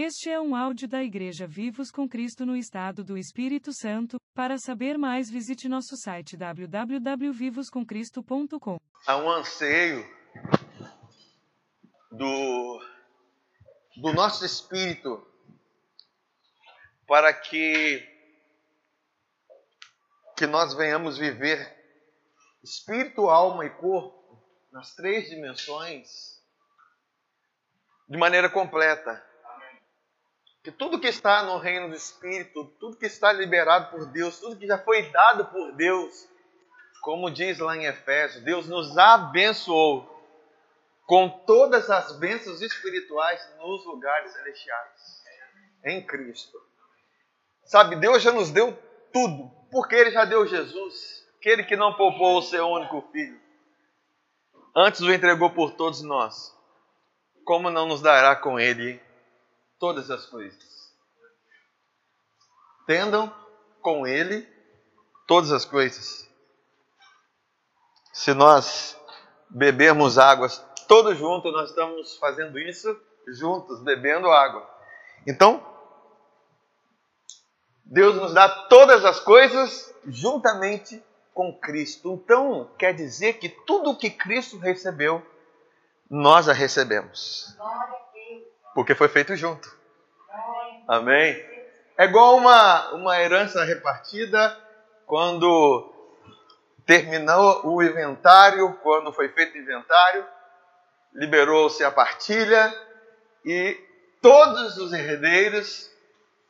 Este é um áudio da Igreja Vivos com Cristo no Estado do Espírito Santo. Para saber mais, visite nosso site www.vivoscomcristo.com. Há um anseio do, do nosso espírito para que, que nós venhamos viver espírito, alma e corpo nas três dimensões de maneira completa que tudo que está no reino do Espírito, tudo que está liberado por Deus, tudo que já foi dado por Deus, como diz lá em Efésios, Deus nos abençoou com todas as bênçãos espirituais nos lugares celestiais, em Cristo. Sabe, Deus já nos deu tudo, porque Ele já deu Jesus, aquele que não poupou o seu único filho, antes o entregou por todos nós. Como não nos dará com Ele todas as coisas. Tendam com Ele todas as coisas. Se nós bebermos águas todos juntos, nós estamos fazendo isso juntos, bebendo água. Então, Deus nos dá todas as coisas juntamente com Cristo. Então, quer dizer que tudo que Cristo recebeu, nós a recebemos porque foi feito junto. Amém? É igual uma, uma herança repartida quando terminou o inventário, quando foi feito o inventário, liberou-se a partilha e todos os herdeiros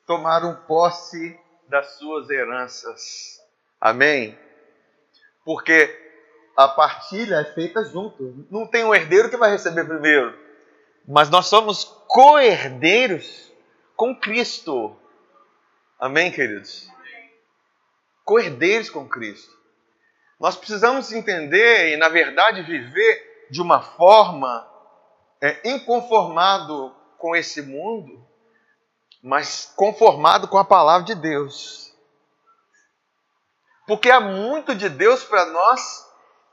tomaram posse das suas heranças. Amém? Porque a partilha é feita junto. Não tem um herdeiro que vai receber primeiro mas nós somos co-herdeiros com Cristo. Amém, queridos? Co-herdeiros com Cristo. Nós precisamos entender e, na verdade, viver de uma forma é, inconformado com esse mundo, mas conformado com a palavra de Deus. Porque há muito de Deus para nós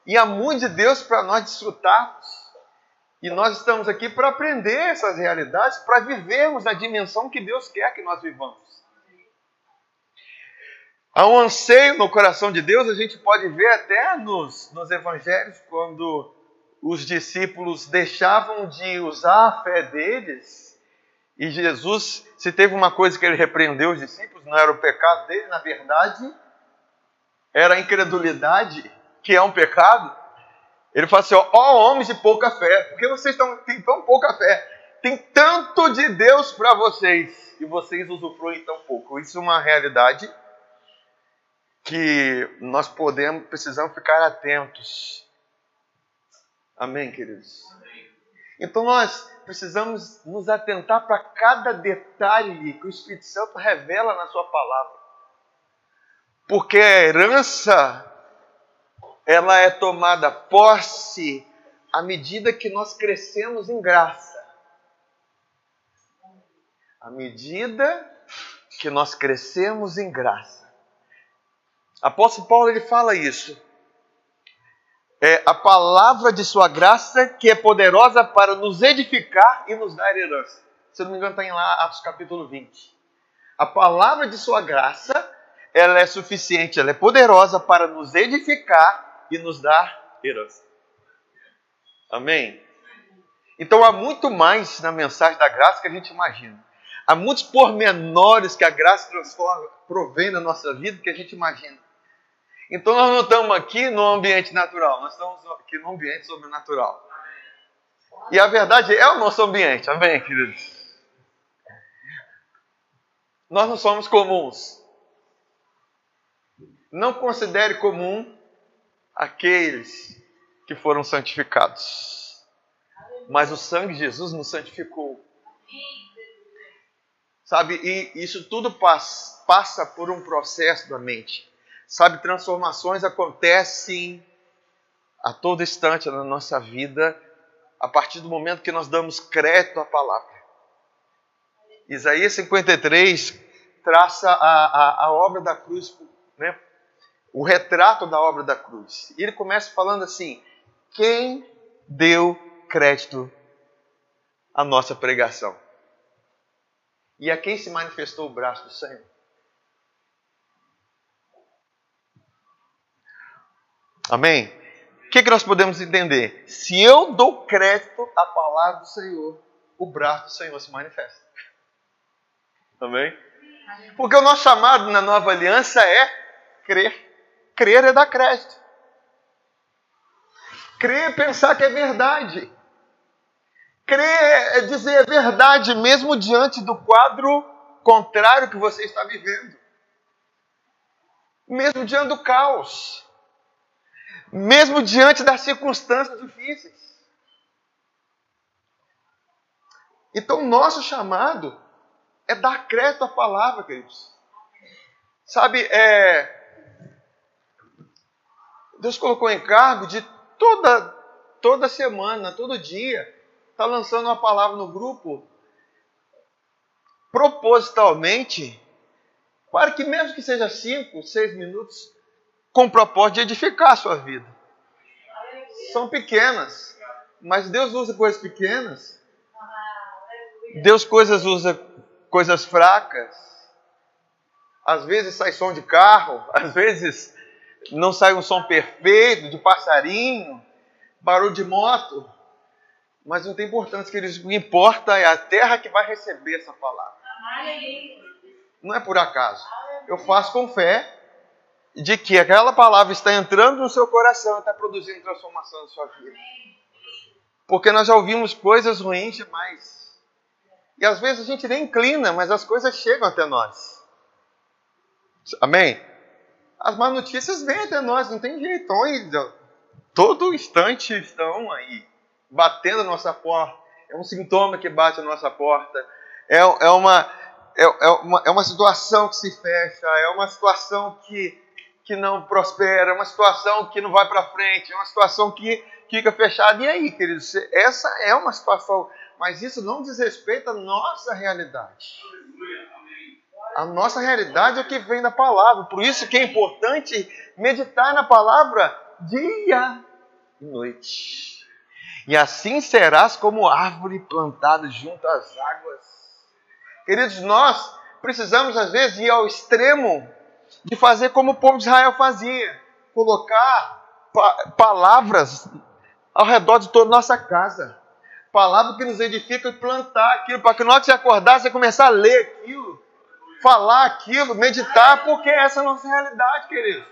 e há muito de Deus para nós desfrutarmos. E nós estamos aqui para aprender essas realidades, para vivermos na dimensão que Deus quer que nós vivamos. Há um anseio no coração de Deus, a gente pode ver até nos, nos evangelhos, quando os discípulos deixavam de usar a fé deles, e Jesus, se teve uma coisa que ele repreendeu os discípulos, não era o pecado dele, na verdade, era a incredulidade, que é um pecado. Ele fala assim: ó, ó homens de pouca fé, porque vocês estão, têm tão pouca fé. Tem tanto de Deus para vocês e vocês usufruem tão pouco. Isso é uma realidade que nós podemos, precisamos ficar atentos. Amém, queridos? Então nós precisamos nos atentar para cada detalhe que o Espírito Santo revela na Sua palavra. Porque a herança ela é tomada posse à medida que nós crescemos em graça. À medida que nós crescemos em graça. Apóstolo Paulo ele fala isso. É a palavra de sua graça que é poderosa para nos edificar e nos dar herança. Se não me engano, está em lá Atos capítulo 20. A palavra de sua graça, ela é suficiente, ela é poderosa para nos edificar e nos dar herança. Amém? Então há muito mais na mensagem da graça que a gente imagina. Há muitos pormenores que a graça transforma, provém na nossa vida que a gente imagina. Então nós não estamos aqui no ambiente natural, nós estamos aqui no ambiente sobrenatural. E a verdade é o nosso ambiente, amém, queridos? Nós não somos comuns. Não considere comum aqueles que foram santificados. Mas o sangue de Jesus nos santificou. Sabe, e isso tudo passa, por um processo da mente. Sabe, transformações acontecem a todo instante na nossa vida, a partir do momento que nós damos crédito à palavra. Isaías 53 traça a, a, a obra da cruz né, o retrato da obra da cruz. E ele começa falando assim: quem deu crédito à nossa pregação? E a quem se manifestou o braço do Senhor? Amém? O que, que nós podemos entender? Se eu dou crédito à palavra do Senhor, o braço do Senhor se manifesta. Amém? Porque o nosso chamado na nova aliança é crer. Crer é dar crédito. Crer é pensar que é verdade. Crer é dizer a verdade mesmo diante do quadro contrário que você está vivendo. Mesmo diante do caos. Mesmo diante das circunstâncias difíceis. Então, nosso chamado é dar crédito à palavra, queridos. Sabe, é, Deus colocou encargo de toda, toda semana, todo dia, está lançando uma palavra no grupo, propositalmente, para que mesmo que seja cinco, seis minutos, com o propósito de edificar a sua vida. São pequenas, mas Deus usa coisas pequenas. Deus coisas usa coisas fracas. Às vezes sai som de carro, às vezes não sai um som perfeito de passarinho, barulho de moto. Mas não tem importância, que o que importa é a terra que vai receber essa palavra. Não é por acaso. Eu faço com fé de que aquela palavra está entrando no seu coração e está produzindo transformação na sua vida. Porque nós já ouvimos coisas ruins demais. E às vezes a gente nem inclina, mas as coisas chegam até nós. Amém? As más notícias vêm até nós, não tem jeito. Então, todo instante estão aí, batendo a nossa porta. É um sintoma que bate a nossa porta. É, é, uma, é, é, uma, é uma situação que se fecha, é uma situação que, que não prospera, é uma situação que não vai para frente, é uma situação que fica fechada. E aí, queridos, essa é uma situação mas isso não diz respeito à nossa realidade. A nossa realidade é o que vem da palavra. Por isso que é importante meditar na palavra dia e noite. E assim serás como árvore plantada junto às águas. Queridos, nós precisamos às vezes ir ao extremo de fazer como o povo de Israel fazia, colocar pa palavras ao redor de toda a nossa casa palavra que nos edifica e plantar aquilo, para que nós se acordar, você começar a ler aquilo, falar aquilo, meditar, porque essa é a nossa realidade, querido.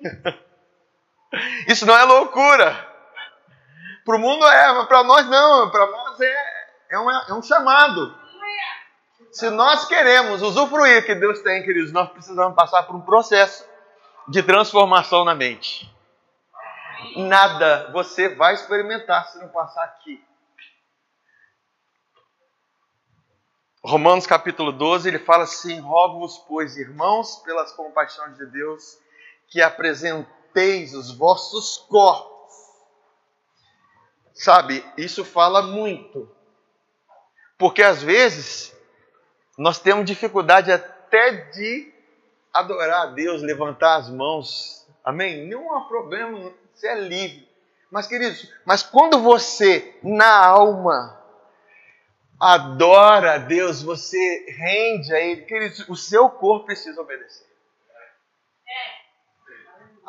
Isso não é loucura. Para o mundo é, para nós não, para nós é, é, um, é um chamado. Se nós queremos usufruir que Deus tem, queridos, nós precisamos passar por um processo de transformação na mente. Nada você vai experimentar se não passar aqui. Romanos capítulo 12, ele fala assim: Rogo-vos, pois, irmãos, pelas compaixões de Deus, que apresenteis os vossos corpos. Sabe, isso fala muito. Porque às vezes nós temos dificuldade até de adorar a Deus, levantar as mãos. Amém? Não há problema, você é livre. Mas, queridos, mas quando você, na alma, adora a Deus, você rende a Ele, queridos, o seu corpo precisa obedecer.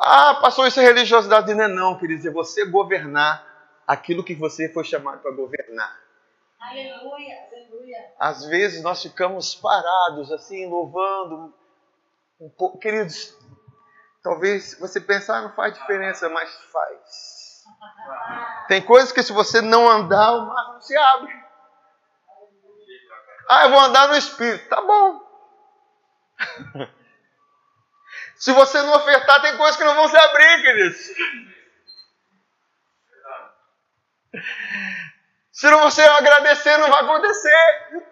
Ah, passou isso a religiosidade. Não é não, queridos, é você governar aquilo que você foi chamado para governar. Aleluia, aleluia. Às vezes nós ficamos parados, assim, louvando. Um pouco. Queridos, talvez você pensar ah, não faz diferença, mas faz. Tem coisas que se você não andar, o mar não se abre. Ah, eu vou andar no Espírito. Tá bom. Se você não ofertar, tem coisas que não vão se abrir, queridos. Se não você agradecer, não vai acontecer.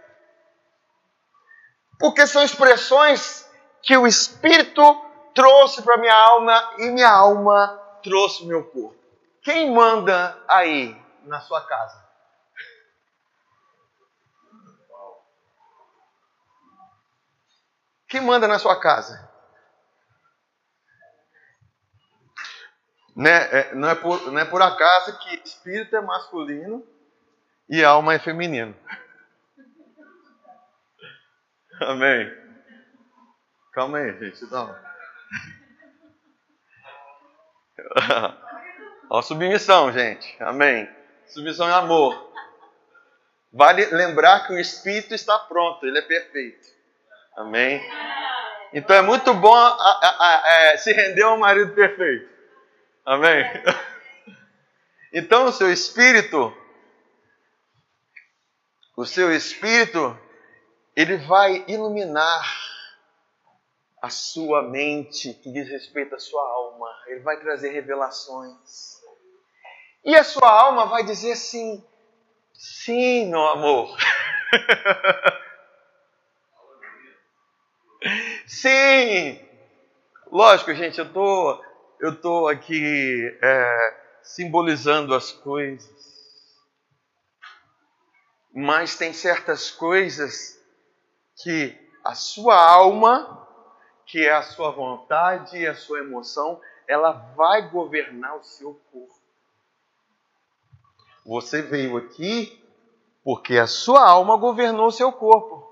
Porque são expressões que o Espírito trouxe para minha alma e minha alma trouxe meu corpo. Quem manda aí na sua casa? Quem manda na sua casa? Né? É, não, é por, não é por acaso que espírito é masculino e alma é feminino. Amém. Calma aí, gente. Não. Ó, submissão, gente. Amém. Submissão é amor. Vale lembrar que o Espírito está pronto, ele é perfeito. Amém. Então é muito bom a, a, a, é, se render ao marido perfeito. Amém. Então o seu espírito, o seu espírito, ele vai iluminar a sua mente que diz respeito à sua alma. Ele vai trazer revelações. E a sua alma vai dizer assim: sim, meu amor. sim. Lógico, gente, eu tô, eu tô aqui é, simbolizando as coisas. Mas tem certas coisas que a sua alma que é a sua vontade e a sua emoção, ela vai governar o seu corpo. Você veio aqui porque a sua alma governou o seu corpo.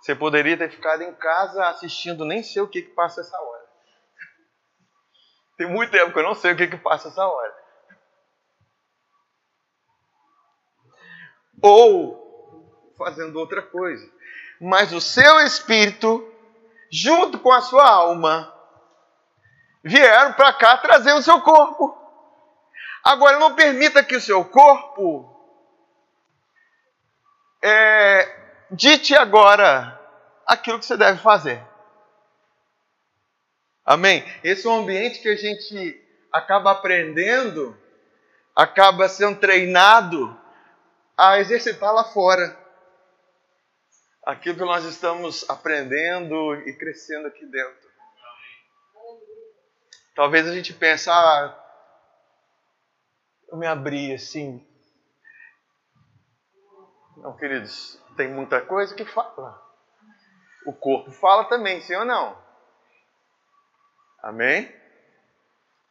Você poderia ter ficado em casa assistindo, nem sei o que, que passa essa hora. Tem muito tempo que eu não sei o que, que passa essa hora. Ou fazendo outra coisa mas o seu espírito, junto com a sua alma, vieram para cá trazer o seu corpo. Agora, não permita que o seu corpo é, dite agora aquilo que você deve fazer. Amém? Esse é um ambiente que a gente acaba aprendendo, acaba sendo treinado a exercitar lá fora aquilo que nós estamos aprendendo e crescendo aqui dentro. Talvez a gente pense, ah, eu me abri assim. Não, queridos, tem muita coisa que fala. O corpo fala também, sim ou não? Amém?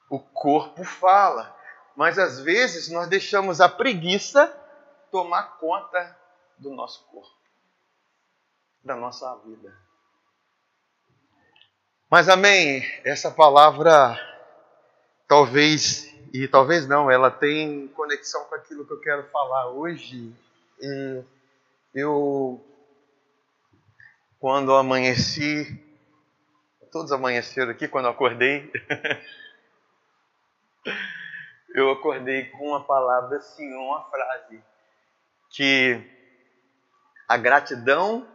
O corpo fala. Mas às vezes nós deixamos a preguiça tomar conta do nosso corpo da nossa vida. Mas amém, essa palavra talvez, e talvez não, ela tem conexão com aquilo que eu quero falar hoje. E eu, quando amanheci, todos amanheceram aqui, quando eu acordei, eu acordei com uma palavra assim, uma frase, que a gratidão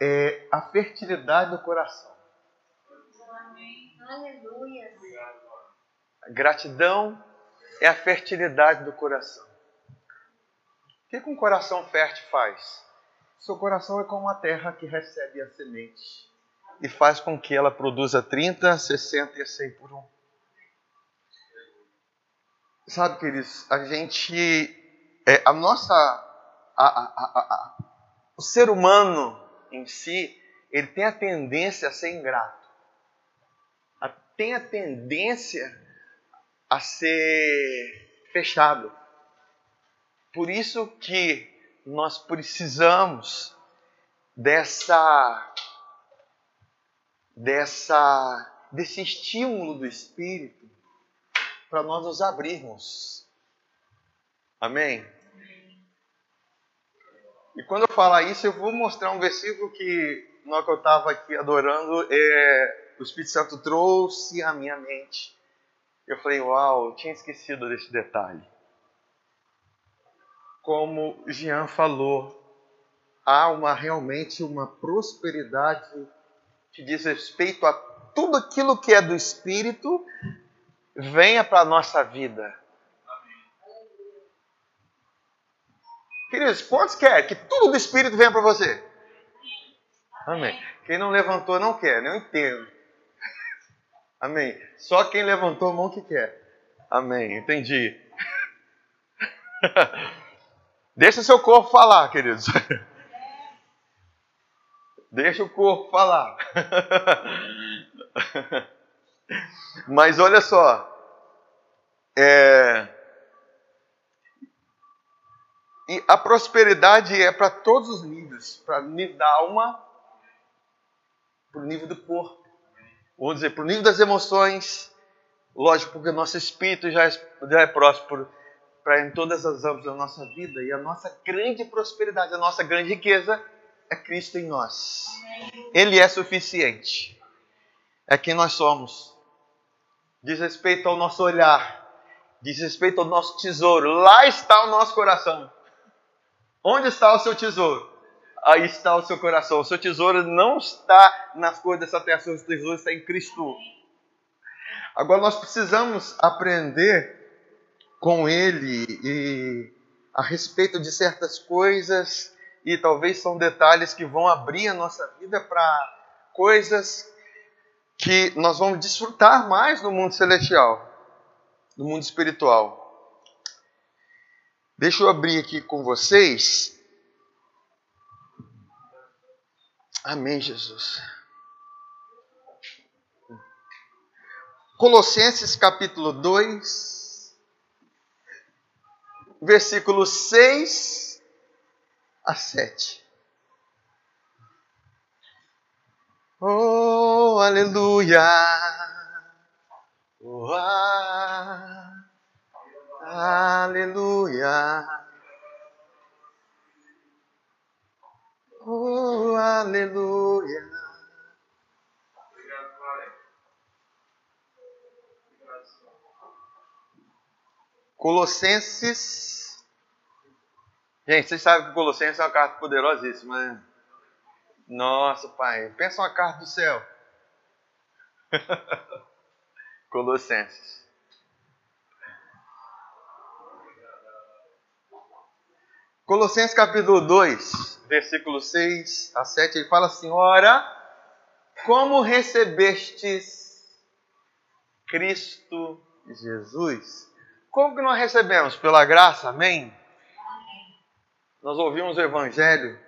é a fertilidade do coração. Aleluia. Gratidão é a fertilidade do coração. O que um coração fértil faz? Seu coração é como uma terra que recebe a semente e faz com que ela produza 30, 60 e 100 por um. Sabe, queridos, a gente, é, a nossa, a, a, a, o ser humano em si, ele tem a tendência a ser ingrato. Tem a tendência a ser fechado. Por isso que nós precisamos dessa dessa desse estímulo do espírito para nós nos abrirmos. Amém. E quando eu falar isso, eu vou mostrar um versículo que, na que eu estava aqui adorando, é, o Espírito Santo trouxe à minha mente. Eu falei, uau, eu tinha esquecido desse detalhe. Como Jean falou, há uma realmente uma prosperidade que diz respeito a tudo aquilo que é do Espírito venha para a nossa vida. Queridos, quantos quer que tudo do Espírito venha para você? Amém. Quem não levantou não quer, não entendo. Amém. Só quem levantou a mão que quer. Amém. Entendi. Deixa seu corpo falar, queridos. Deixa o corpo falar. Mas olha só. É, E a prosperidade é para todos os níveis, para o nível da alma, para o nível do corpo, vamos dizer, para o nível das emoções, lógico, porque o nosso espírito já é, já é próspero para em todas as âmbitos da nossa vida e a nossa grande prosperidade, a nossa grande riqueza é Cristo em nós. Ele é suficiente. É quem nós somos. Diz respeito ao nosso olhar, diz respeito ao nosso tesouro. Lá está o nosso coração. Onde está o seu tesouro? Aí está o seu coração. O seu tesouro não está nas coisas dessa terra, o seu tesouro está em Cristo. Agora nós precisamos aprender com Ele e a respeito de certas coisas e talvez são detalhes que vão abrir a nossa vida para coisas que nós vamos desfrutar mais no mundo celestial, no mundo espiritual. Deixa eu abrir aqui com vocês. Amém, Jesus. Colossenses capítulo 2, versículo 6 a 7. Oh, aleluia! Oh, ah, aleluia! Oh, aleluia! Colossenses Gente, vocês sabem que Colossenses é uma carta poderosíssima, né? Nossa, pai, pensa uma carta do céu. Colossenses. Colossenses capítulo 2, versículo 6 a 7, ele fala assim: Ora, como recebestes Cristo Jesus? Como que nós recebemos? Pela graça, amém? Nós ouvimos o Evangelho,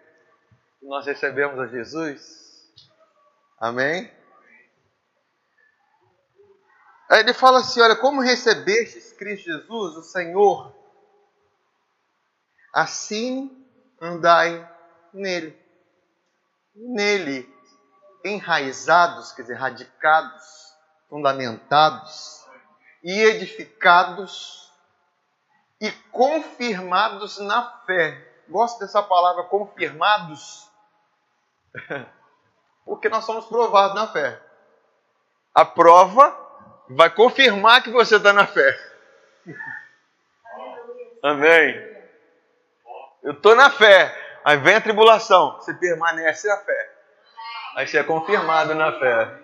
nós recebemos a Jesus. Amém? Aí ele fala assim: olha, como recebestes Cristo Jesus, o Senhor, assim andai nele. Nele, enraizados, quer dizer, radicados, fundamentados e edificados e confirmados na fé gosto dessa palavra confirmados, porque nós somos provados na fé. A prova vai confirmar que você está na fé. Amém. Eu estou na fé. Aí vem a tribulação. Você permanece na fé. Aí você é confirmado na fé.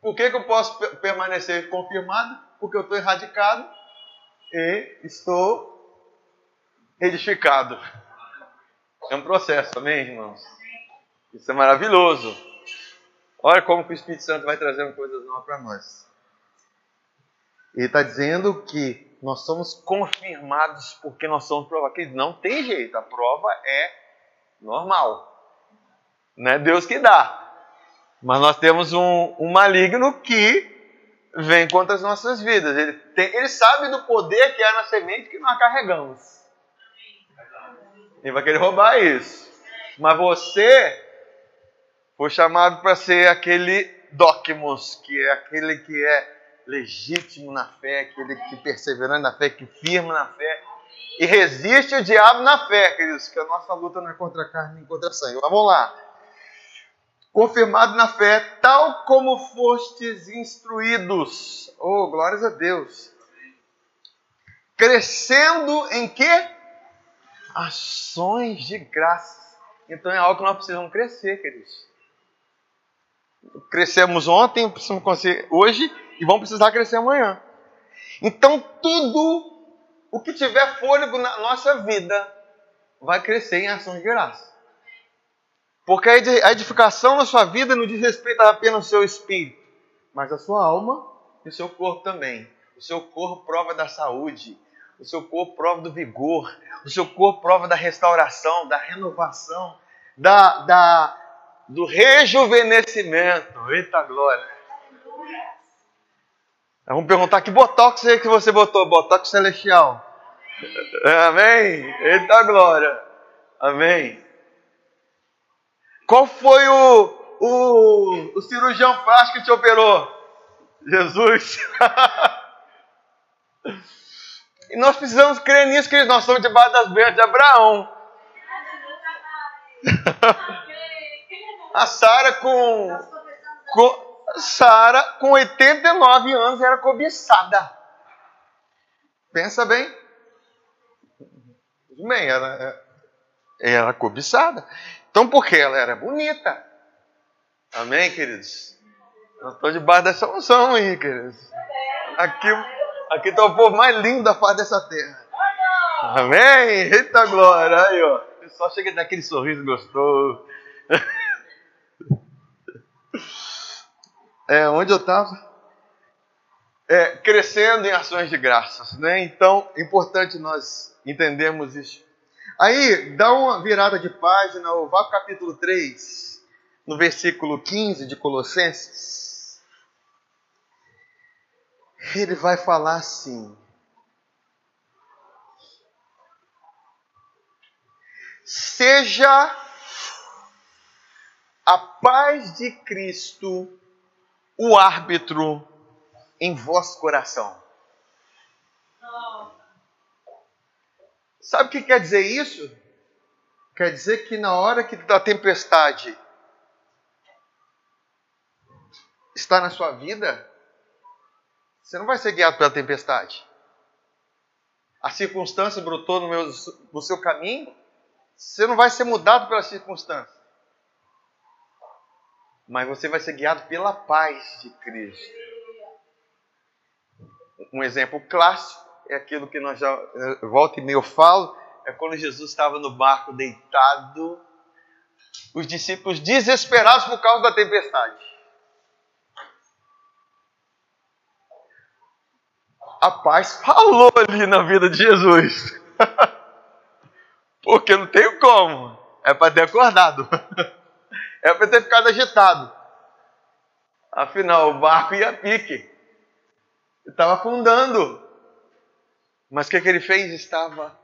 Por que, que eu posso permanecer confirmado? Porque eu estou erradicado e estou edificado. É um processo, amém, irmãos? Isso é maravilhoso. Olha como que o Espírito Santo vai trazendo coisas novas para nós. Ele está dizendo que nós somos confirmados porque nós somos provados. Não tem jeito, a prova é normal. Não é Deus que dá. Mas nós temos um, um maligno que vem contra as nossas vidas. Ele, tem, ele sabe do poder que há na semente que nós carregamos. Ele vai querer roubar isso. Mas você foi chamado para ser aquele docmos, que é aquele que é legítimo na fé, aquele que perseverante na fé, que firma na fé e resiste o diabo na fé, queridos, que a nossa luta não é contra a carne nem contra a sangue. Vamos lá. Confirmado na fé, tal como fostes instruídos. Oh, glórias a Deus. Crescendo em quê? ações de graça. Então é algo que nós precisamos crescer, queridos. Crescemos ontem, precisamos crescer hoje e vamos precisar crescer amanhã. Então tudo o que tiver fôlego na nossa vida vai crescer em ação de graça. Porque a edificação na sua vida não diz respeito apenas ao seu espírito, mas à sua alma e ao seu corpo também. O seu corpo prova da saúde, o seu corpo prova do vigor, o seu corpo prova da restauração, da renovação, da, da, do rejuvenescimento. Eita glória! Vamos perguntar que botox é que você botou? Botox celestial. Amém? Eita glória. Amém. Qual foi o, o, o cirurgião plástico que te operou? Jesus. e nós precisamos crer nisso, que nós somos debaixo das bênçãos de Abraão. A Sara com, com Sara com 89 anos era cobiçada. Pensa bem. Bem, ela era cobiçada. Então, porque ela era bonita. Amém, queridos? Eu estou debaixo dessa unção aí, queridos. Aqui, aqui está o povo mais lindo da face dessa terra. Amém? Eita glória! Aí, ó. Só chega daquele sorriso gostoso. É, onde eu estava? É, crescendo em ações de graças, né? Então, é importante nós entendermos isso. Aí, dá uma virada de página, vá para o capítulo 3, no versículo 15 de Colossenses. Ele vai falar assim: Seja a paz de Cristo o árbitro em vosso coração. Sabe o que quer dizer isso? Quer dizer que na hora que da tempestade está na sua vida, você não vai ser guiado pela tempestade. A circunstância brotou no, meu, no seu caminho, você não vai ser mudado pela circunstância mas você vai ser guiado pela paz de Cristo. Um exemplo clássico é aquilo que nós já eh, volta e meio falo, é quando Jesus estava no barco deitado, os discípulos desesperados por causa da tempestade. A paz falou ali na vida de Jesus. Porque não tem como. É para ter acordado. É para ter ficado agitado. Afinal, o barco ia pique. Estava afundando. Mas o que, que ele fez? Estava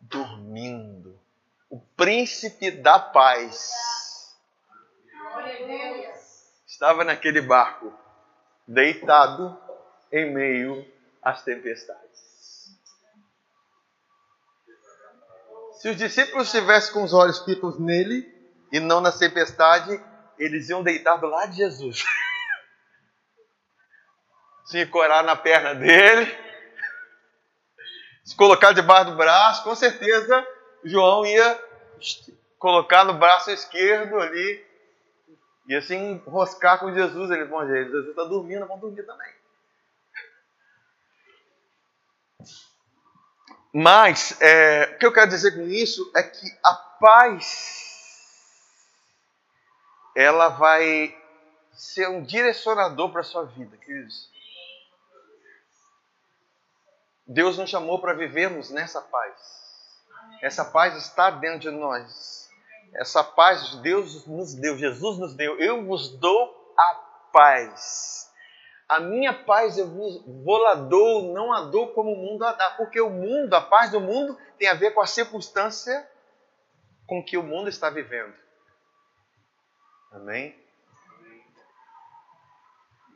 dormindo. O príncipe da paz estava naquele barco, deitado em meio às tempestades. Se os discípulos estivessem com os olhos fitos nele, e não na tempestade, eles iam deitar do lado de Jesus. se corar na perna dele, se colocar debaixo do braço, com certeza João ia colocar no braço esquerdo ali e assim enroscar com Jesus. Eles vão Jesus está dormindo, vão dormir também. Mas é, o que eu quero dizer com isso é que a paz ela vai ser um direcionador para a sua vida, queridos. Deus nos chamou para vivermos nessa paz. Essa paz está dentro de nós. Essa paz Deus nos deu, Jesus nos deu. Eu vos dou a paz. A minha paz eu vos, vou lá dou, não a dou como o mundo a dá. Porque o mundo, a paz do mundo, tem a ver com a circunstância com que o mundo está vivendo. Amém?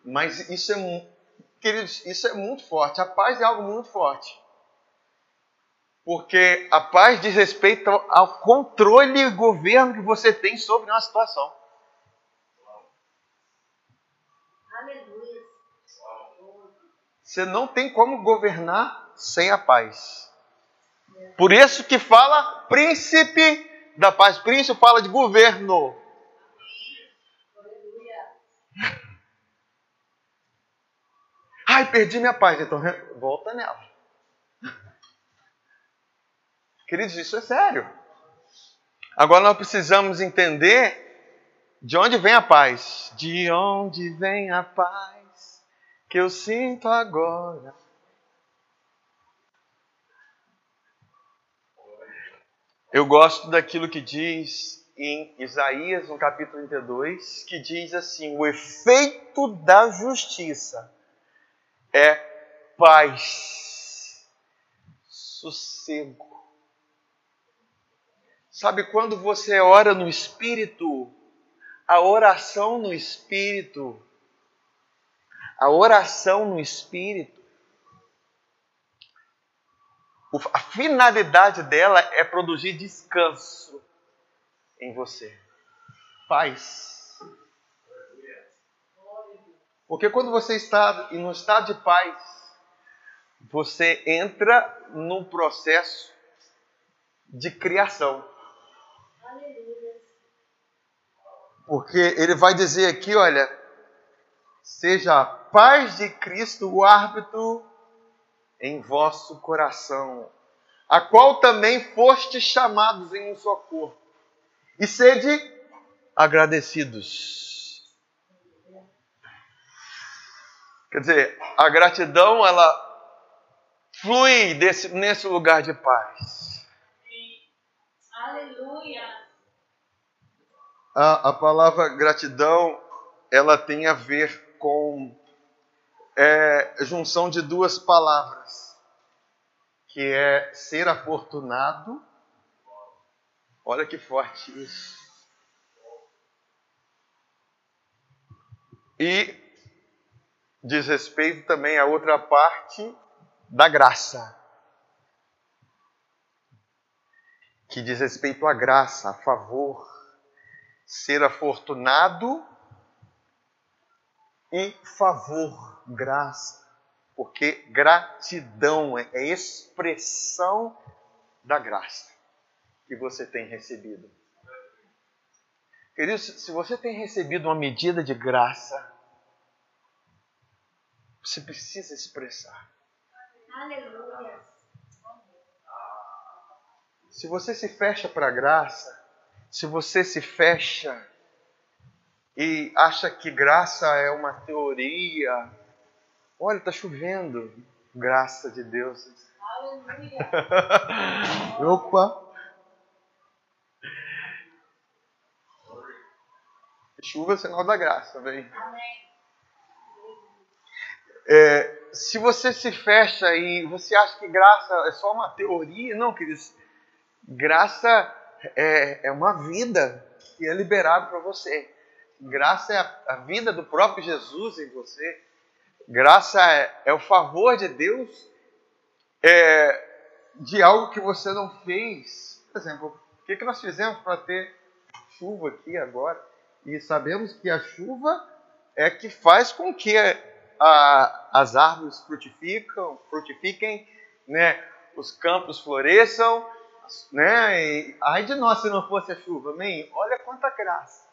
Mas isso é, queridos, isso é muito forte. A paz é algo muito forte. Porque a paz diz respeito ao controle e governo que você tem sobre uma situação. Você não tem como governar sem a paz. Por isso que fala príncipe da paz. Príncipe fala de governo. Ai, perdi minha paz. Então volta nela. Queridos, isso é sério. Agora nós precisamos entender de onde vem a paz. De onde vem a paz que eu sinto agora. Eu gosto daquilo que diz em Isaías, no capítulo 32, que diz assim: o efeito da justiça é paz sossego. Sabe quando você ora no Espírito? A oração no Espírito. A oração no Espírito. A finalidade dela é produzir descanso em você. Paz. Porque quando você está em um estado de paz, você entra num processo de criação. Porque ele vai dizer aqui, olha, seja a paz de Cristo o árbitro em vosso coração, a qual também foste chamados em um só corpo, e sede agradecidos. Quer dizer, a gratidão ela flui desse, nesse lugar de paz. Aleluia. A, a palavra gratidão ela tem a ver com é, junção de duas palavras, que é ser afortunado. Olha que forte isso. E diz respeito também a outra parte da graça, que diz respeito à graça, a favor, ser afortunado e favor, graça, porque gratidão é expressão da graça que você tem recebido. Queridos, se você tem recebido uma medida de graça, você precisa expressar. Aleluia. Se você se fecha para a graça, se você se fecha e acha que graça é uma teoria, olha, está chovendo, graça de Deus. Aleluia. Opa! Chuva é sinal da graça, vem. Amém. É, se você se fecha e você acha que graça é só uma teoria, não, queridos. Graça é, é uma vida que é liberada para você. Graça é a, a, vida do próprio Jesus em você. Graça é, é o favor de Deus é, de algo que você não fez. Por exemplo, o que, que nós fizemos para ter chuva aqui agora? E sabemos que a chuva é que faz com que as árvores frutificam, frutifiquem, né? os campos floresçam, né? E, ai de nós se não fosse a chuva, amém? Olha quanta graça.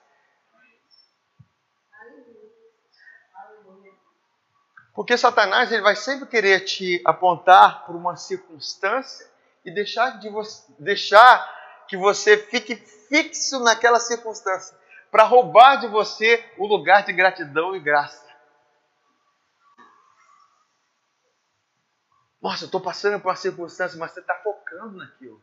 Porque Satanás ele vai sempre querer te apontar por uma circunstância e deixar, de você, deixar que você fique fixo naquela circunstância para roubar de você o lugar de gratidão e graça. Nossa, eu estou passando por uma circunstância, mas você está focando naquilo.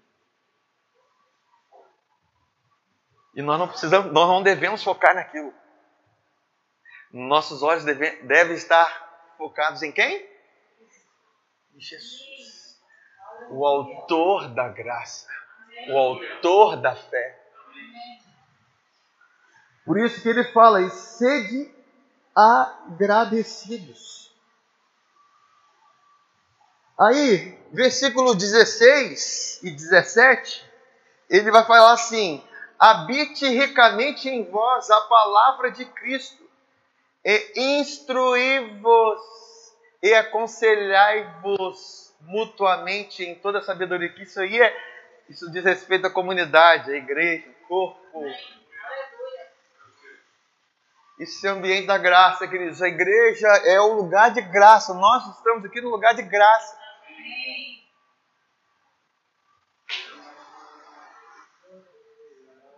E nós não precisamos, nós não devemos focar naquilo. Nossos olhos devem, devem estar focados em quem? Em Jesus. O autor da graça. O autor da fé. Por isso que ele fala, e sede agradecidos. Aí, versículo 16 e 17, ele vai falar assim: habite ricamente em vós a palavra de Cristo, e instruí-vos e aconselhai-vos mutuamente em toda a sabedoria. Que isso aí é, isso diz respeito à comunidade, à igreja, ao corpo. Isso é o ambiente da graça, queridos. A igreja é o lugar de graça. Nós estamos aqui no lugar de graça.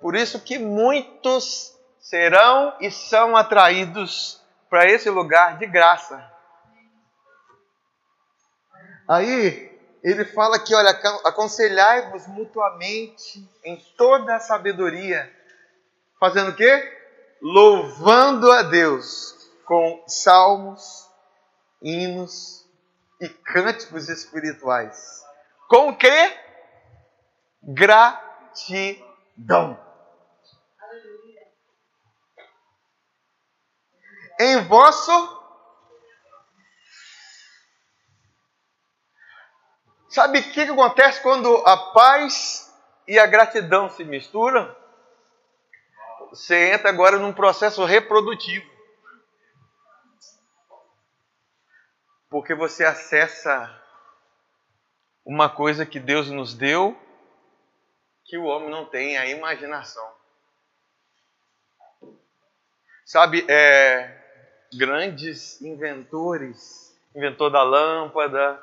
Por isso que muitos serão e são atraídos para esse lugar de graça. Aí ele fala que, olha, aconselhai-vos mutuamente em toda a sabedoria, fazendo o quê? Louvando a Deus com salmos, hinos e cânticos espirituais. Com que? Gratidão. Em vosso Sabe o que acontece quando a paz e a gratidão se misturam? Você entra agora num processo reprodutivo. Porque você acessa uma coisa que Deus nos deu que o homem não tem, a imaginação. Sabe, é, grandes inventores, inventor da lâmpada,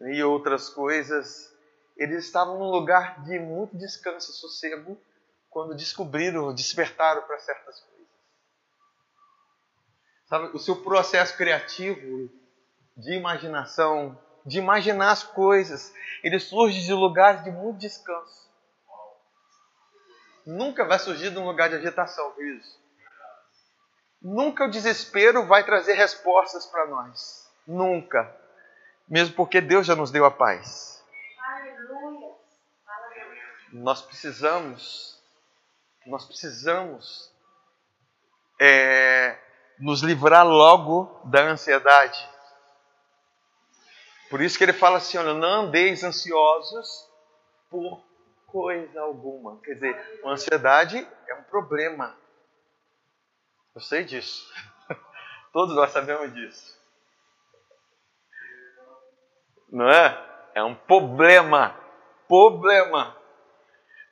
e outras coisas, eles estavam num lugar de muito descanso e sossego quando descobriram, despertaram para certas coisas. Sabe, o seu processo criativo de imaginação, de imaginar as coisas, ele surge de lugares de muito descanso. Nunca vai surgir de um lugar de agitação, isso. Nunca o desespero vai trazer respostas para nós. Nunca mesmo porque Deus já nos deu a paz. Aleluia. Nós precisamos, nós precisamos é, nos livrar logo da ansiedade. Por isso que ele fala assim: olha, não andeis ansiosos por coisa alguma. Quer dizer, a ansiedade é um problema. Eu sei disso. Todos nós sabemos disso não é? É um problema, problema.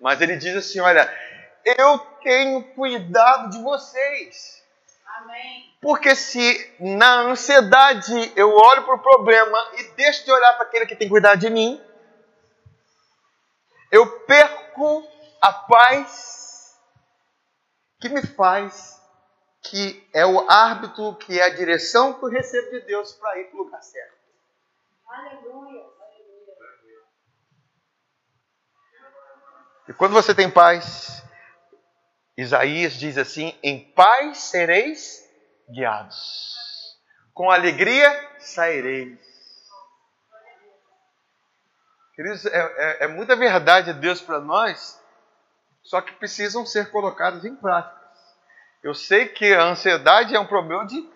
Mas ele diz assim: olha, eu tenho cuidado de vocês. Porque se na ansiedade eu olho para o problema e deixo de olhar para aquele que tem cuidado de mim, eu perco a paz que me faz, que é o árbitro, que é a direção que eu recebo de Deus para ir para o lugar certo. Aleluia. E quando você tem paz, Isaías diz assim: em paz sereis guiados, com alegria saireis. Queridos, é, é, é muita verdade de Deus para nós, só que precisam ser colocadas em prática. Eu sei que a ansiedade é um problema de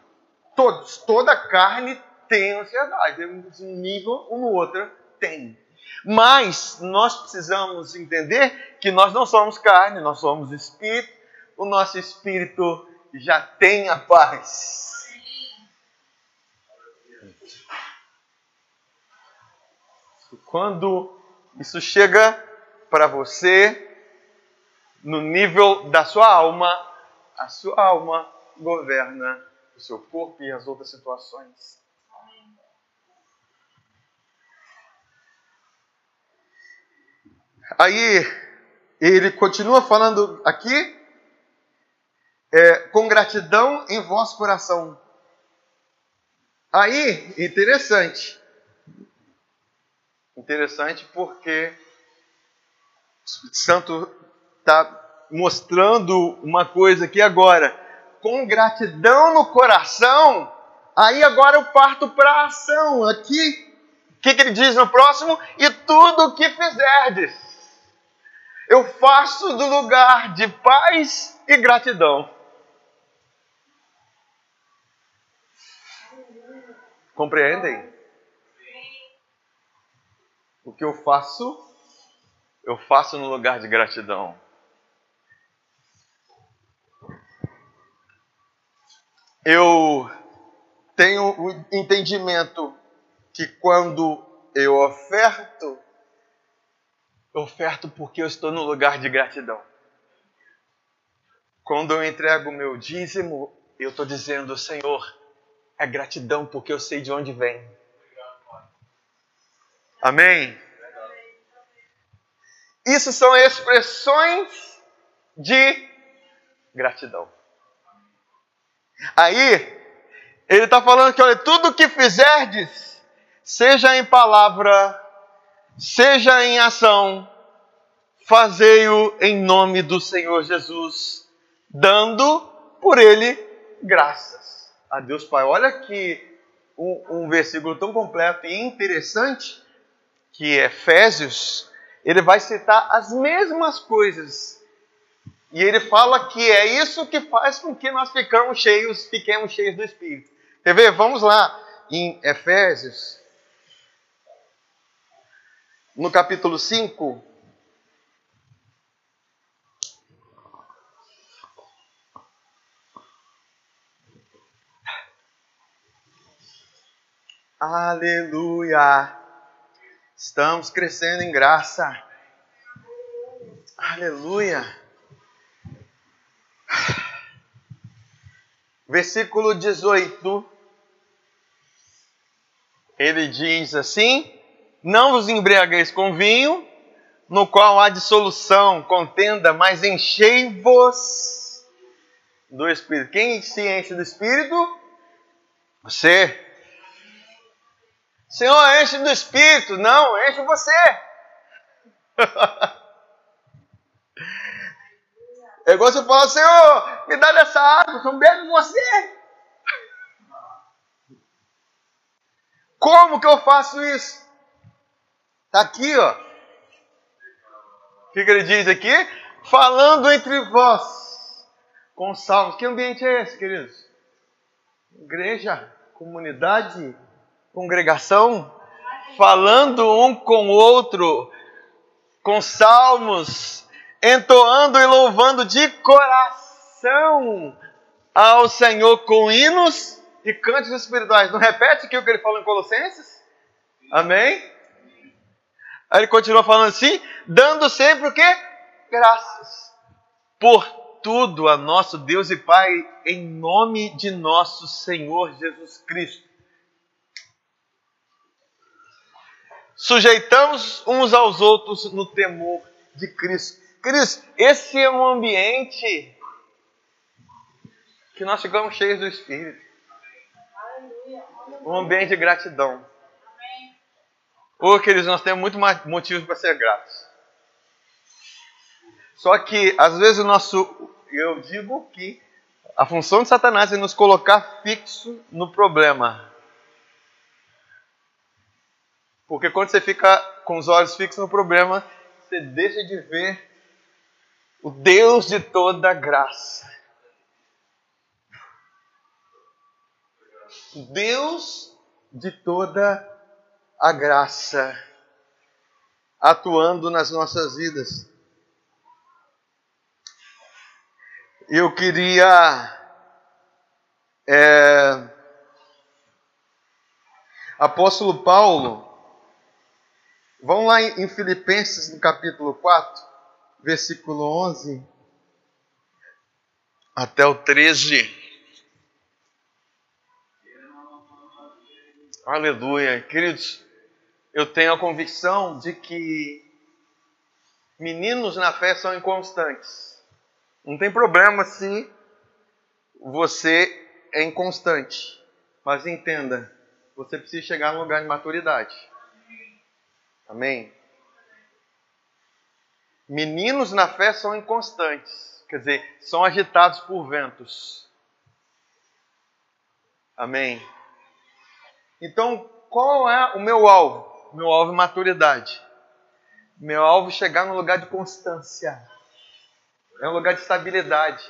todos, toda carne tem ansiedade, um nível, um outro tem. Mas nós precisamos entender que nós não somos carne, nós somos espírito. O nosso espírito já tem a paz. Quando isso chega para você no nível da sua alma, a sua alma governa o seu corpo e as outras situações. Aí ele continua falando aqui, é, com gratidão em vosso coração. Aí, interessante. Interessante porque o Santo está mostrando uma coisa aqui agora. Com gratidão no coração, aí agora eu parto para a ação. Aqui, o que, que ele diz no próximo? E tudo o que fizerdes eu faço do lugar de paz e gratidão. Compreendem? O que eu faço, eu faço no lugar de gratidão. Eu tenho o entendimento que quando eu oferto, eu oferto porque eu estou no lugar de gratidão. Quando eu entrego o meu dízimo, eu estou dizendo, Senhor, é gratidão porque eu sei de onde vem. Amém? Isso são expressões de gratidão. Aí, ele está falando que, olha, tudo que fizerdes, seja em palavra, seja em ação, fazei-o em nome do Senhor Jesus, dando por ele graças a Deus Pai. Olha que um, um versículo tão completo e interessante que Efésios, ele vai citar as mesmas coisas. E ele fala que é isso que faz com que nós ficamos cheios, fiquemos cheios do Espírito. Quer ver? Vamos lá em Efésios, no capítulo 5. Aleluia! Estamos crescendo em graça. Aleluia! Versículo 18. Ele diz assim: Não vos embriagueis com vinho, no qual há dissolução, contenda, mas enchei-vos do Espírito. Quem se enche do Espírito? Você. Senhor, enche do Espírito. Não, enche você. É igual você falar, Senhor, me dá dessa água, eu bebo você. Como que eu faço isso? Está aqui, ó. O que, que ele diz aqui? Falando entre vós, com salmos. Que ambiente é esse, queridos? Igreja, comunidade, congregação, falando um com o outro, com salmos, entoando e louvando de coração ao Senhor com hinos e cânticos espirituais. Não repete aqui o que ele falou em Colossenses? Amém? Aí ele continua falando assim, dando sempre o que? Graças. Por tudo a nosso Deus e Pai, em nome de nosso Senhor Jesus Cristo. Sujeitamos uns aos outros no temor de Cristo. Cristo, esse é um ambiente que nós ficamos cheios do Espírito um ambiente de gratidão. Ô, queridos, nós temos muito mais motivos para ser gratos. Só que, às vezes, o nosso. Eu digo que a função de Satanás é nos colocar fixo no problema. Porque quando você fica com os olhos fixos no problema, você deixa de ver o Deus de toda graça. Deus de toda a graça atuando nas nossas vidas. Eu queria é, Apóstolo Paulo, vamos lá em Filipenses no capítulo 4, versículo 11 até o 13. Aleluia. Queridos, eu tenho a convicção de que meninos na fé são inconstantes. Não tem problema se você é inconstante. Mas entenda, você precisa chegar no lugar de maturidade. Amém? Meninos na fé são inconstantes, quer dizer, são agitados por ventos. Amém? Então, qual é o meu alvo? Meu alvo é maturidade. Meu alvo é chegar no lugar de constância. É um lugar de estabilidade.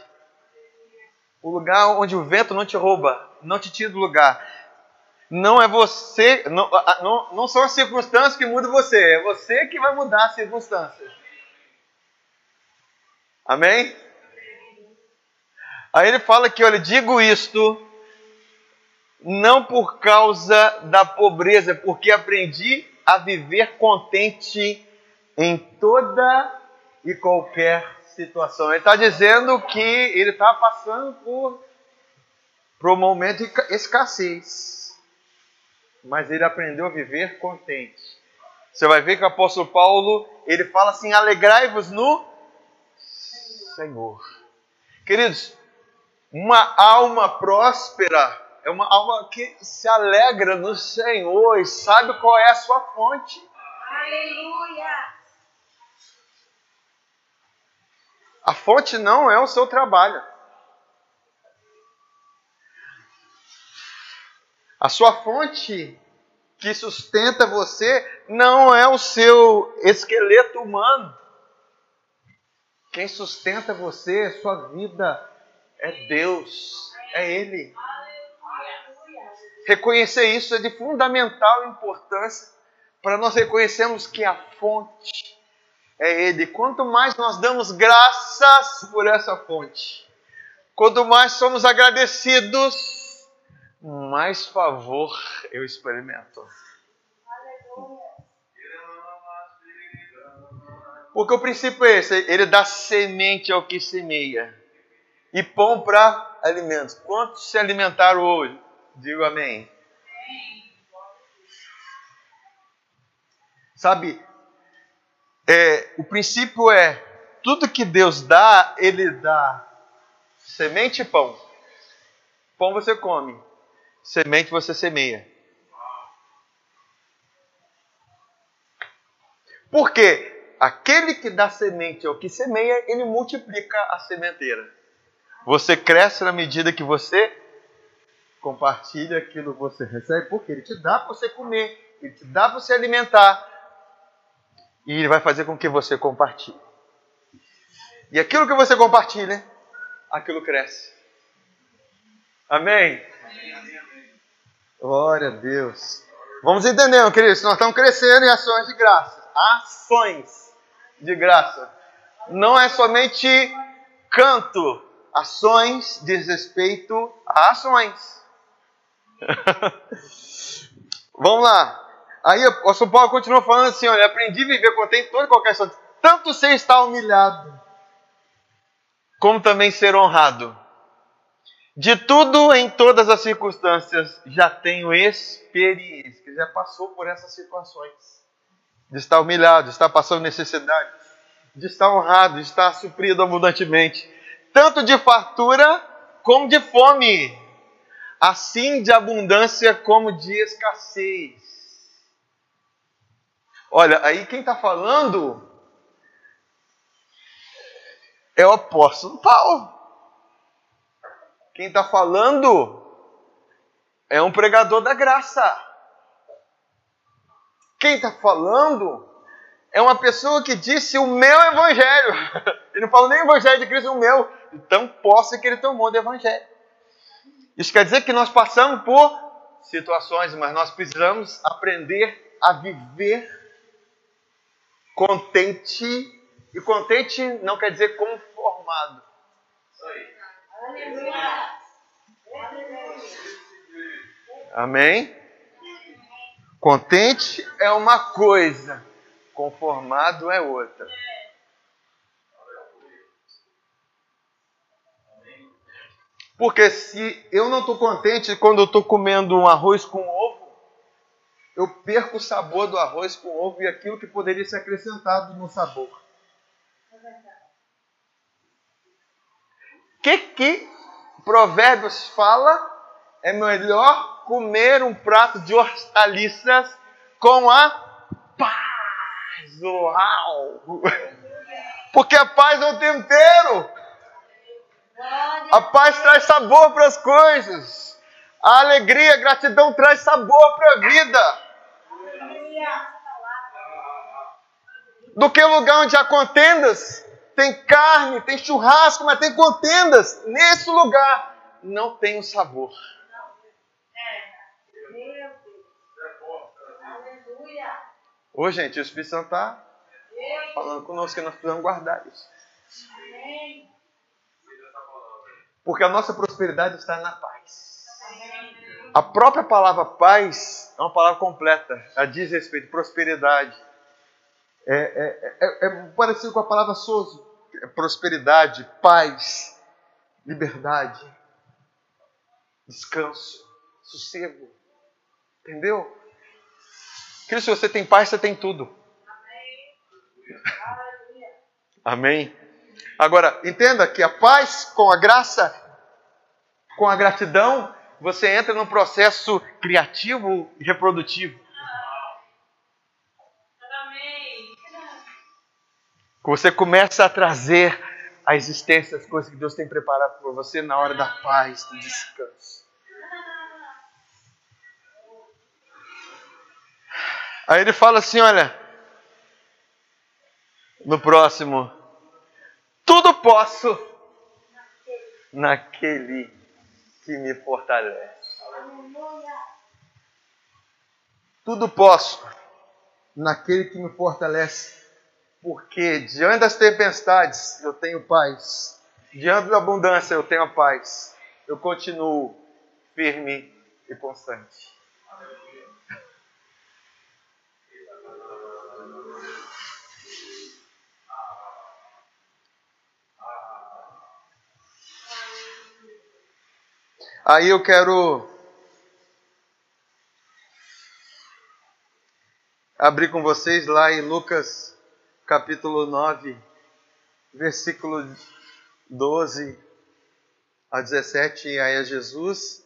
O lugar onde o vento não te rouba, não te tira do lugar. Não é você, não, não, não são as circunstâncias que mudam você, é você que vai mudar as circunstâncias. Amém? Aí ele fala que, olha, digo isto não por causa da pobreza, porque aprendi a viver contente em toda e qualquer situação. Ele está dizendo que ele está passando por, por um momento de escassez, mas ele aprendeu a viver contente. Você vai ver que o apóstolo Paulo ele fala assim: alegrai-vos no Senhor. Queridos, uma alma próspera é uma alma que se alegra no Senhor e sabe qual é a sua fonte. Aleluia! A fonte não é o seu trabalho. A sua fonte que sustenta você não é o seu esqueleto humano. Quem sustenta você, sua vida, é Deus, é Ele. Reconhecer isso é de fundamental importância para nós reconhecermos que a fonte é Ele. Quanto mais nós damos graças por essa fonte, quanto mais somos agradecidos, mais favor eu experimento. Porque o princípio é esse: ele dá semente ao que semeia e pão para alimentos. Quantos se alimentaram hoje? Digo amém. Sabe, é, o princípio é: tudo que Deus dá, Ele dá semente e pão. Pão você come, semente você semeia. Por quê? Aquele que dá semente ao que semeia, ele multiplica a sementeira. Você cresce na medida que você compartilha aquilo que você recebe, porque ele te dá para você comer, ele te dá para você alimentar, e ele vai fazer com que você compartilhe. E aquilo que você compartilha, aquilo cresce. Amém? Glória a Deus. Vamos entendendo, queridos, nós estamos crescendo em ações de graça. Ações de graça. Não é somente canto, ações diz respeito a ações. Vamos lá. Aí o São Paulo continua falando assim: olha, aprendi a viver contente toda qualquer ação, tanto sem estar humilhado, como também ser honrado. De tudo em todas as circunstâncias já tenho experiência, já passou por essas situações de estar humilhado, de estar passando necessidade, de estar honrado, de estar suprido abundantemente, tanto de fartura como de fome, assim de abundância como de escassez. Olha, aí quem está falando é o apóstolo Paulo. Quem está falando é um pregador da graça. Quem está falando é uma pessoa que disse o meu evangelho. Ele não falou nem o evangelho de Cristo, o meu. Então posse que ele tomou do evangelho. Isso quer dizer que nós passamos por situações, mas nós precisamos aprender a viver contente. E contente não quer dizer conformado. Amém? Contente é uma coisa, conformado é outra. Porque se eu não estou contente quando eu estou comendo um arroz com ovo, eu perco o sabor do arroz com ovo e aquilo que poderia ser acrescentado no sabor. O que, que Provérbios fala é melhor comer um prato de hortaliças com a paz. Uau! Porque a paz é o tempero. A paz traz sabor para as coisas. A alegria, a gratidão traz sabor para a vida. Do que o lugar onde há contendas, tem carne, tem churrasco, mas tem contendas. Nesse lugar não tem o sabor. Ô, gente, o Espírito Santo está falando conosco que nós precisamos guardar isso. Porque a nossa prosperidade está na paz. A própria palavra paz é uma palavra completa. Ela diz respeito prosperidade. É, é, é, é parecido com a palavra sozo. É prosperidade, paz, liberdade, descanso, sossego. Entendeu? Cristo, se você tem paz, você tem tudo. Amém. Agora, entenda que a paz com a graça, com a gratidão, você entra num processo criativo e reprodutivo. Você começa a trazer à existência as coisas que Deus tem preparado para você na hora da paz, do descanso. Aí ele fala assim: olha, no próximo, tudo posso naquele que me fortalece. Tudo posso naquele que me fortalece, porque diante das tempestades eu tenho paz, diante da abundância eu tenho a paz, eu continuo firme e constante. Aí eu quero abrir com vocês lá em Lucas capítulo 9, versículo 12 a 17, e aí é Jesus.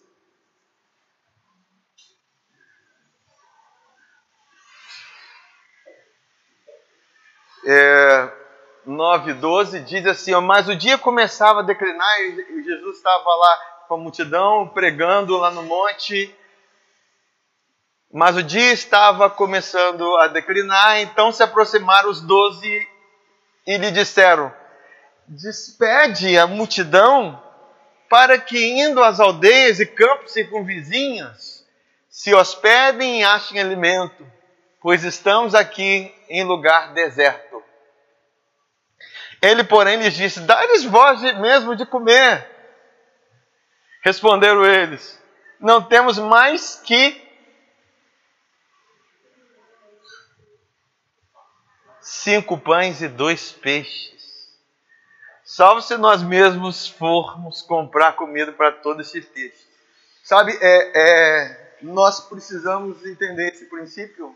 É, 9, 12 diz assim: Mas o dia começava a declinar e Jesus estava lá com a multidão, pregando lá no monte. Mas o dia estava começando a declinar, então se aproximaram os doze e lhe disseram: Despede a multidão para que, indo às aldeias e campos circunvizinhos, se hospedem e achem alimento, pois estamos aqui em lugar deserto. Ele, porém, lhes disse: Dá-lhes vós mesmo de comer. Responderam eles: Não temos mais que cinco pães e dois peixes. Salvo se nós mesmos formos comprar comida para todo esse peixe. Sabe, é, é, nós precisamos entender esse princípio.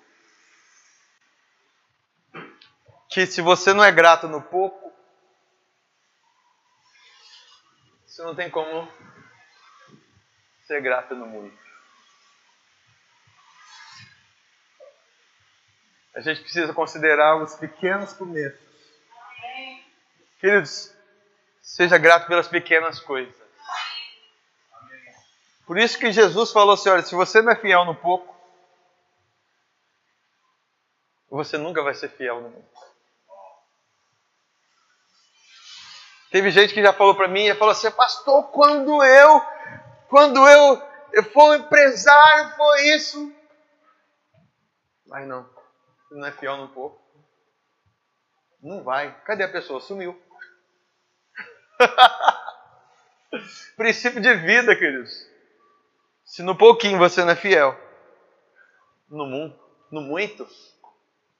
Que se você não é grato no pouco, você não tem como ser grato no muito. A gente precisa considerar os pequenos começos. Queridos, seja grato pelas pequenas coisas. Por isso que Jesus falou assim: olha, se você não é fiel no pouco, você nunca vai ser fiel no muito. Teve gente que já falou para mim e falou assim: Pastor, quando eu quando eu, for empresário, for isso. Mas não, você não é fiel no pouco. Não vai. Cadê a pessoa? Sumiu. Princípio de vida, queridos. Se no pouquinho você não é fiel, no, mundo, no muito,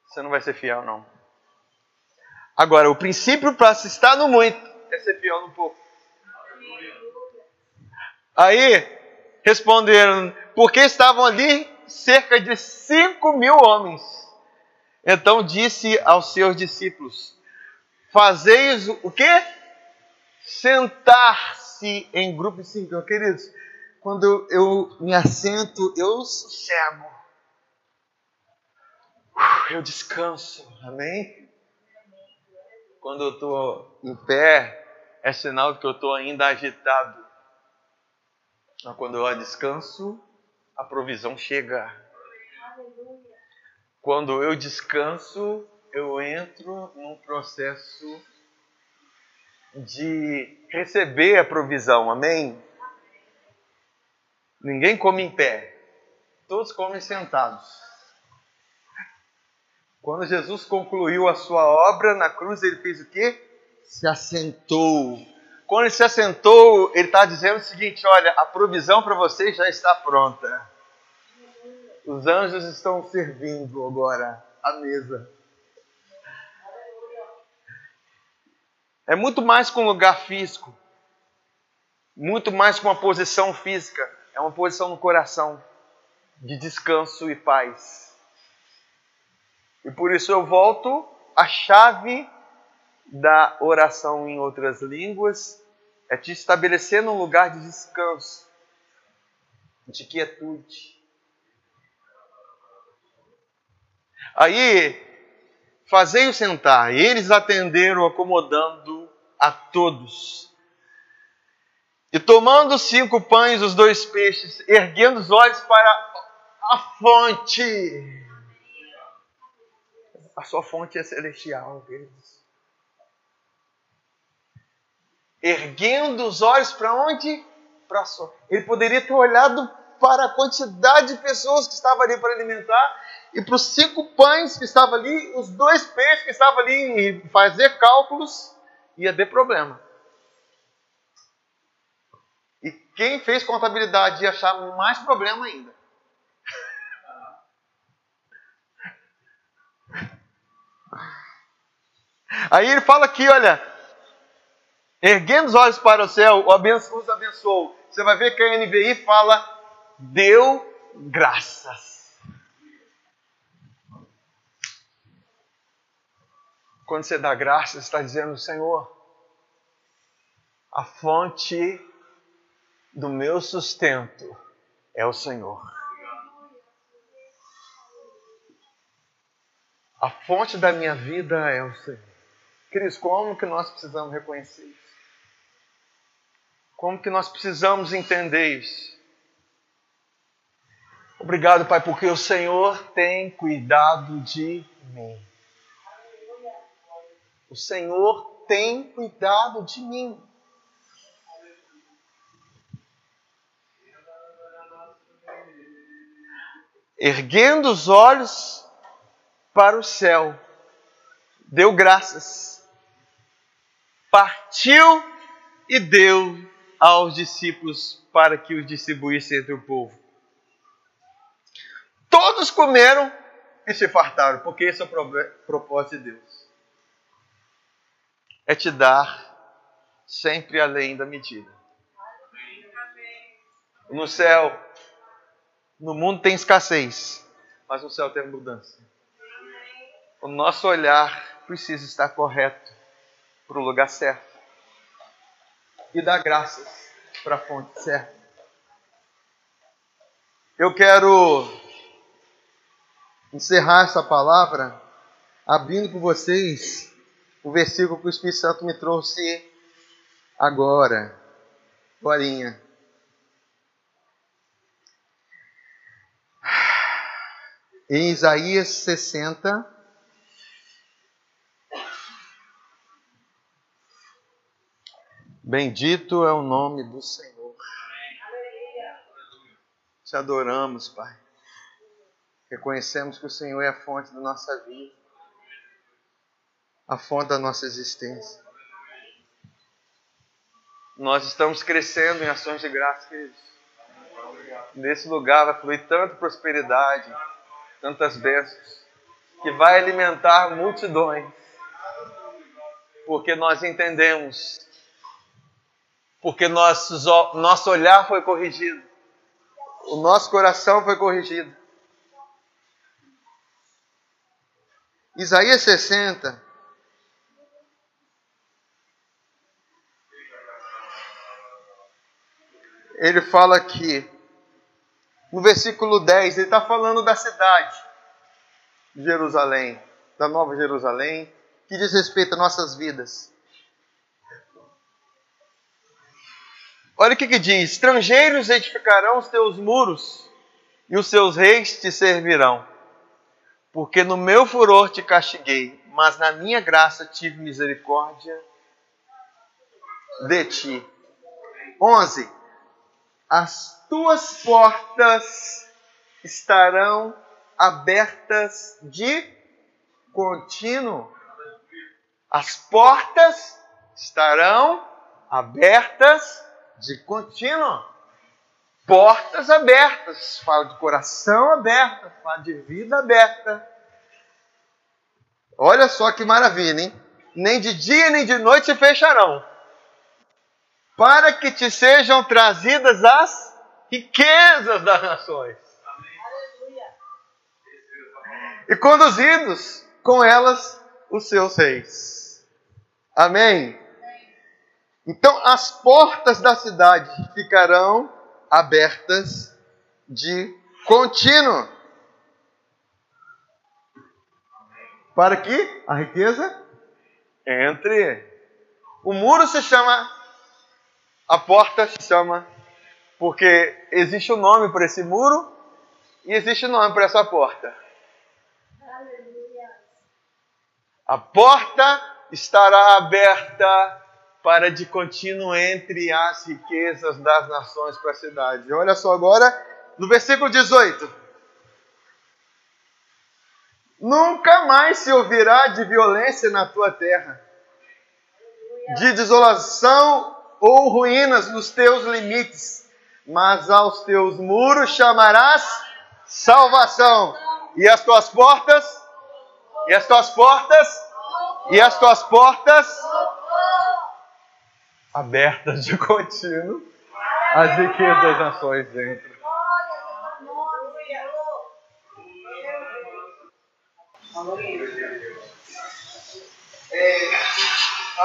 você não vai ser fiel, não. Agora, o princípio para se estar no muito é ser fiel no pouco. Aí responderam, porque estavam ali cerca de cinco mil homens. Então disse aos seus discípulos: Fazeis o quê? Sentar-se em grupos de cinco. Queridos, quando eu me assento, eu sossego. Eu descanso. Amém? Quando eu estou em pé, é sinal de que eu estou ainda agitado. Quando eu descanso, a provisão chega. Quando eu descanso, eu entro num processo de receber a provisão. Amém? Ninguém come em pé. Todos comem sentados. Quando Jesus concluiu a sua obra na cruz, ele fez o quê? Se assentou quando ele se assentou, ele está dizendo o seguinte: olha, a provisão para vocês já está pronta. Os anjos estão servindo agora a mesa. É muito mais que um lugar físico, muito mais que uma posição física, é uma posição no coração de descanso e paz. E por isso eu volto à chave da oração em outras línguas é te estabelecer num lugar de descanso, de quietude. Aí, fazei-o sentar, e eles atenderam, acomodando a todos. E tomando cinco pães, os dois peixes, erguendo os olhos para a fonte. A sua fonte é celestial, queridos. Erguendo os olhos para onde? Para sua. Ele poderia ter olhado para a quantidade de pessoas que estavam ali para alimentar e para os cinco pães que estavam ali, os dois peixes que estavam ali, e fazer cálculos ia ter problema. E quem fez contabilidade ia achar mais problema ainda. Aí ele fala aqui, olha, erguendo os olhos para o céu, os abençoou. Você vai ver que a NVI fala, deu graças. Quando você dá graças, está dizendo, Senhor, a fonte do meu sustento é o Senhor. A fonte da minha vida é o Senhor. Cris, como que nós precisamos reconhecer isso? Como que nós precisamos entender isso? Obrigado, Pai, porque o Senhor tem cuidado de mim. O Senhor tem cuidado de mim. Erguendo os olhos para o céu, deu graças, partiu e deu aos discípulos para que os distribuísse entre o povo. Todos comeram e se fartaram, porque esse é o propósito de Deus é te dar sempre além da medida. No céu, no mundo tem escassez, mas no céu tem mudança. O nosso olhar precisa estar correto para o lugar certo e dar graças para a fonte certa. Eu quero encerrar essa palavra abrindo com vocês o versículo que o Espírito Santo me trouxe agora, Glorinha. Em Isaías 60, Bendito é o nome do Senhor. Te adoramos, Pai. Reconhecemos que o Senhor é a fonte da nossa vida a fonte da nossa existência. Nós estamos crescendo em ações de graça, queridos. Nesse lugar vai fluir tanta prosperidade, tantas bênçãos, que vai alimentar multidões. Porque nós entendemos, porque nosso, nosso olhar foi corrigido, o nosso coração foi corrigido. Isaías 60, ele fala aqui, no versículo 10, ele está falando da cidade de Jerusalém, da Nova Jerusalém, que diz respeito às nossas vidas. Olha o que, que diz: Estrangeiros edificarão os teus muros, e os seus reis te servirão. Porque no meu furor te castiguei, mas na minha graça tive misericórdia de ti. 11 as tuas portas estarão abertas de contínuo. As portas estarão abertas de contínuo. Portas abertas, fala de coração aberto, fala de vida aberta. Olha só que maravilha, hein? Nem de dia nem de noite se fecharão para que te sejam trazidas as riquezas das nações. E conduzidos com elas os seus reis. Amém? Então as portas da cidade ficarão abertas de contínuo. Para que a riqueza entre. O muro se chama a porta se chama porque existe um nome para esse muro e existe um nome para essa porta. A porta estará aberta para de contínuo entre as riquezas das nações para a cidade. Olha só agora no versículo 18. Nunca mais se ouvirá de violência na tua terra, de desolação ou ruínas nos teus limites, mas aos teus muros chamarás salvação, e as tuas portas, e as tuas portas, e as tuas portas abertas de contínuo, as riquezas das nações dentro. É,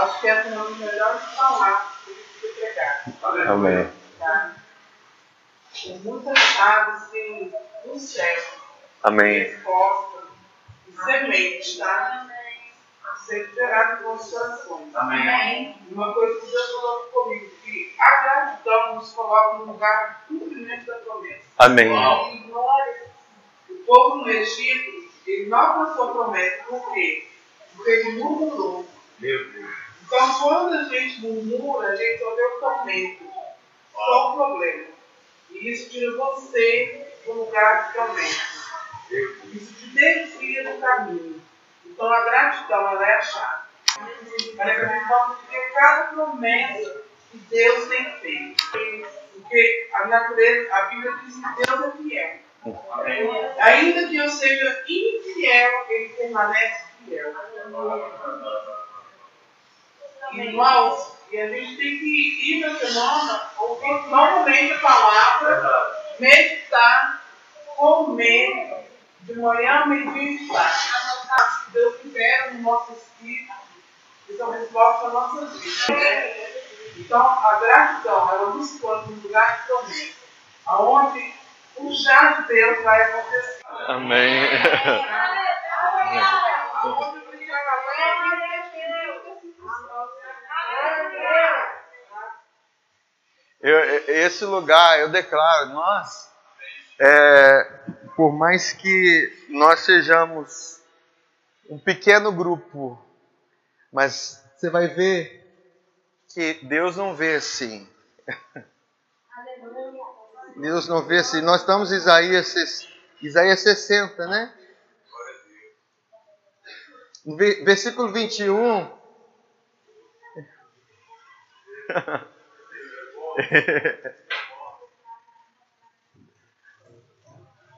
acho que essa é uma das melhores palavras que eu pregar. Amém. Tá? Muitas aves assim, no céu. Amém. Respostas e sementes, tá? Ser gerado com os corações. Amém. Uma coisa que Deus falou comigo, que a gratidão nos coloca no lugar do cumprimento da promessa. Amém. E. O povo no Egito, ele não alcançou a promessa. Por quê? Porque ele murmurou. Meu Deus. Então, quando a gente murmura, a gente só vê o tormento, só o problema. E isso tira você do lugar de promessa. Isso te desvia do caminho. Então, a gratidão ela é a chave. Para que a gente viver cada promessa que Deus tem feito. Porque a natureza, a Bíblia diz que Deus é fiel. Ainda que eu seja infiel, ele permanece fiel. Irmãos, e a gente tem que ir na semana ouvir novamente a palavra, meditar, comer, de manhã, meio-dia e tarde. Se Deus quiser no nosso espírito, isso é uma resposta à nossa vida. Então, a gratidão, ela nos põe no lugar de promessa, aonde o já de Deus vai acontecer. Amém. Aonde o Eu, esse lugar, eu declaro, nós, é, por mais que nós sejamos um pequeno grupo, mas você vai ver que Deus não vê assim. Deus não vê assim. Nós estamos em Isaías, Isaías 60, né? Versículo 21.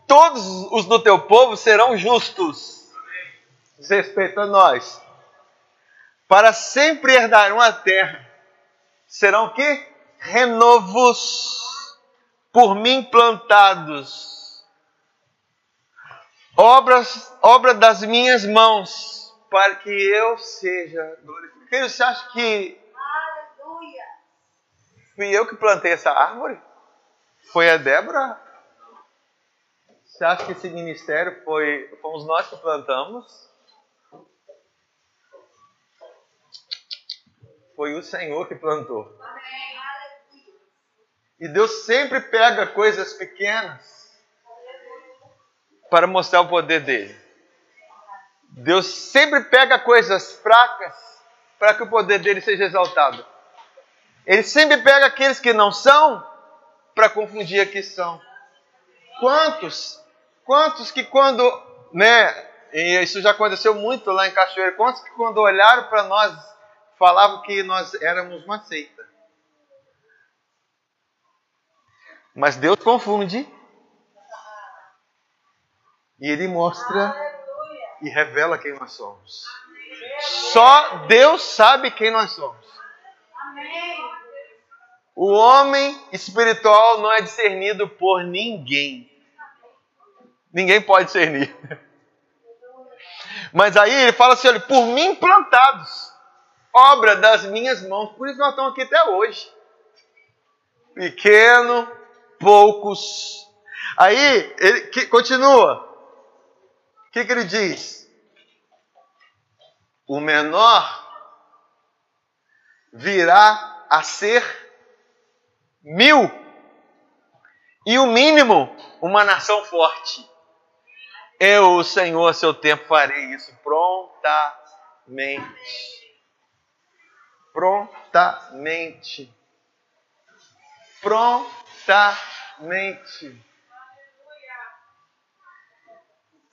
Todos os do teu povo serão justos, respeito a nós, para sempre herdarão a terra. Serão o quê? Renovos por mim plantados, obras, obra das minhas mãos, para que eu seja glorificado. Você acha que fui eu que plantei essa árvore? Foi a Débora? Você acha que esse ministério foi fomos nós que plantamos? Foi o Senhor que plantou. E Deus sempre pega coisas pequenas para mostrar o poder dele. Deus sempre pega coisas fracas para que o poder dele seja exaltado. Ele sempre pega aqueles que não são para confundir a que são. Quantos, quantos que quando, né, e isso já aconteceu muito lá em Cachoeira, quantos que quando olharam para nós falavam que nós éramos uma seita? Mas Deus confunde. E Ele mostra e revela quem nós somos. Só Deus sabe quem nós somos. O homem espiritual não é discernido por ninguém. Ninguém pode discernir. Mas aí ele fala assim: olha, por mim plantados, obra das minhas mãos. Por isso nós estamos aqui até hoje. Pequeno, poucos. Aí ele que, continua. O que, que ele diz? O menor virá a ser mil, e o mínimo, uma nação forte. Eu, o Senhor, a seu tempo, farei isso prontamente. Prontamente. Prontamente.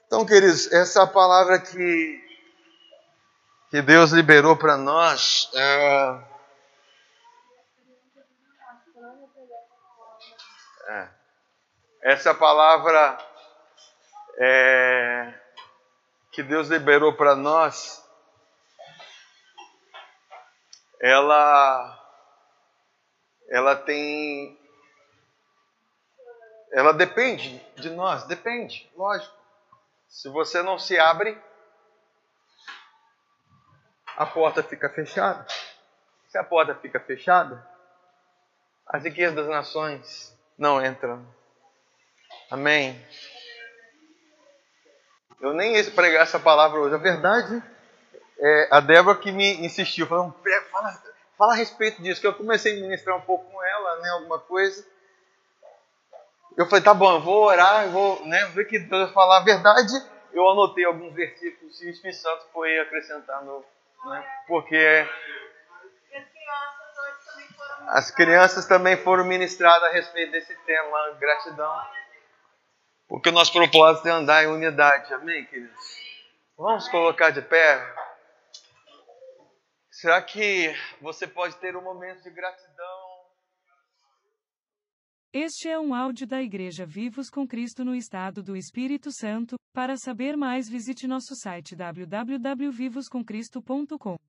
Então, queridos, essa palavra que, que Deus liberou para nós. É, é, essa palavra é, que Deus liberou para nós, ela, ela tem, ela depende de nós, depende, lógico. Se você não se abre, a porta fica fechada. Se a porta fica fechada, as riquezas das nações não entram. Amém. Eu nem ia pregar essa palavra hoje. A verdade é a Débora que me insistiu, falou, fala, fala a respeito disso, que eu comecei a ministrar um pouco com ela, né, alguma coisa. Eu falei, tá bom, eu vou orar, eu vou né, ver que Deus falar a verdade. Eu anotei alguns versículos e o Espírito Santo foi acrescentando, né, porque as crianças também foram ministradas a respeito desse tema, gratidão. Porque o nosso propósito é andar em unidade, amém, queridos? Vamos colocar de pé. Será que você pode ter um momento de gratidão? Este é um áudio da Igreja Vivos com Cristo no Estado do Espírito Santo. Para saber mais, visite nosso site www.vivoscomcristo.com.